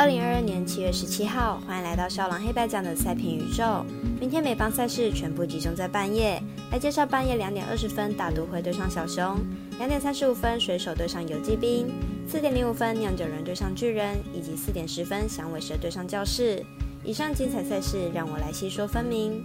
二零二二年七月十七号，欢迎来到少狼黑白奖的赛评宇宙。明天美邦赛事全部集中在半夜，来介绍半夜两点二十分大都会对上小熊，两点三十五分水手对上游击兵，四点零五分酿酒人对上巨人，以及四点十分响尾蛇对上教室。以上精彩赛事，让我来细说分明。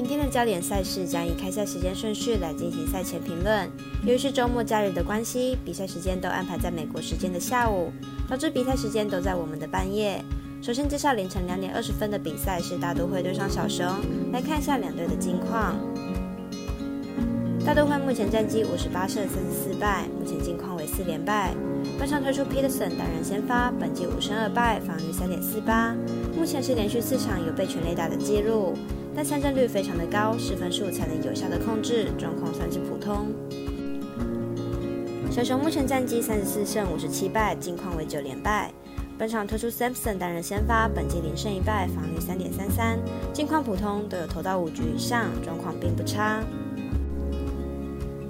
明天的焦点赛事将以开赛时间顺序来进行赛前评论。由于是周末假日的关系，比赛时间都安排在美国时间的下午，导致比赛时间都在我们的半夜。首先介绍凌晨两点二十分的比赛是大都会对上小熊，来看一下两队的近况。大都会目前战绩五十八胜三十四败，目前近况为四连败。本场推出 Peterson 担任先发，本季五胜二败，防御三点四八，目前是连续四场有被全垒打的记录。但三振率非常的高，十分数才能有效的控制，状况算是普通。小熊目前战绩三十四胜五十七败，近况为九连败。本场推出 Samson 担任先发，本季零胜一败，防御三点三三，近况普通，都有投到五局以上，状况并不差。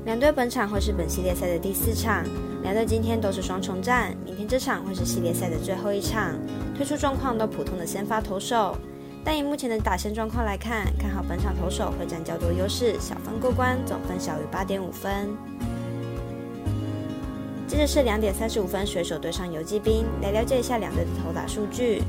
两队本场会是本系列赛的第四场，两队今天都是双重战，明天这场会是系列赛的最后一场，推出状况都普通的先发投手。但以目前的打线状况来看，看好本场投手会占较多优势，小分过关，总分小于八点五分。接着是两点三十五分，水手对上游击兵，来了解一下两队的投打数据。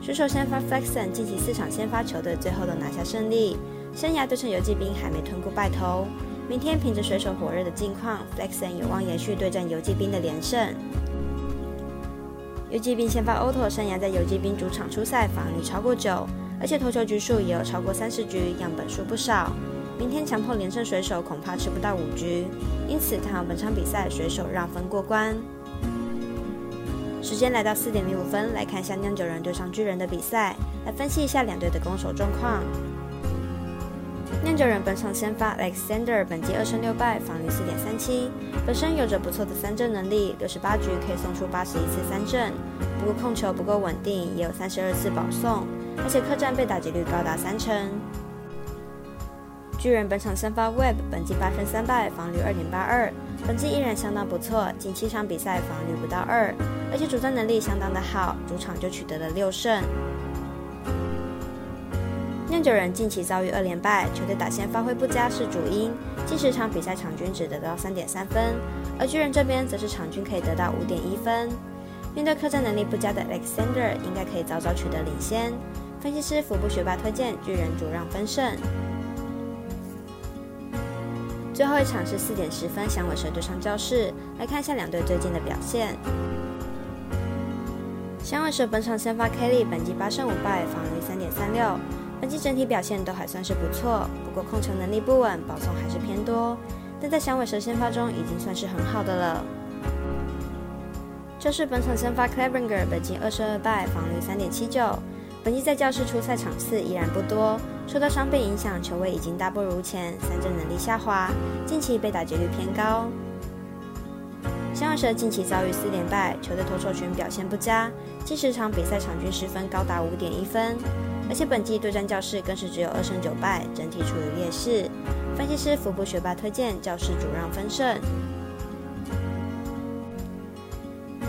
水手先发 Flexon 近期四场先发球队最后都拿下胜利，生涯对上游击兵还没吞过败投。明天凭着水手火热的近况，Flexon 有望延续对战游击兵的连胜。游击兵先发 Oto 生涯在游击兵主场出赛防御率超过九，而且投球局数也有超过三十局，样本数不少。明天强迫连胜水手恐怕吃不到五局，因此看好本场比赛水手让分过关。时间来到四点零五分，来看一下酿酒人对上巨人的比赛，来分析一下两队的攻守状况。酿酒人本场先发 Alexander，本季二胜六败，防御四点三七，本身有着不错的三振能力，六十八局可以送出八十一次三振，不过控球不够稳定，也有三十二次保送，而且客战被打击率高达三成。巨人本场先发 Web，本季八胜三败，防御二点八二，本季依然相当不错，近七场比赛防御不到二，而且主战能力相当的好，主场就取得了六胜。酿酒人近期遭遇二连败，球队打线发挥不佳是主因，近十场比赛场均只得到三点三分，而巨人这边则是场均可以得到五点一分。面对客战能力不佳的 Alexander，应该可以早早取得领先。分析师福布学霸推荐巨人主让分胜。最后一场是四点十分响尾蛇对上教室，来看一下两队最近的表现。响尾蛇本场先发 Kelly，本季八胜五败，防御三点三六。本季整体表现都还算是不错，不过控球能力不稳，保送还是偏多。但在响尾蛇先发中已经算是很好的了。这是本场先发 Clevenger，本季二胜二败，防率三点七九。本季在教室出赛场次依然不多，受到伤病影响，球位已经大不如前，三振能力下滑，近期被打劫率偏高。响尾蛇近期遭遇四连败，球队投手群表现不佳，近十场比赛场均失分高达五点一分。而且本季对战教室更是只有二胜九败，整体处于劣势。分析师福布学霸推荐教室主让分胜。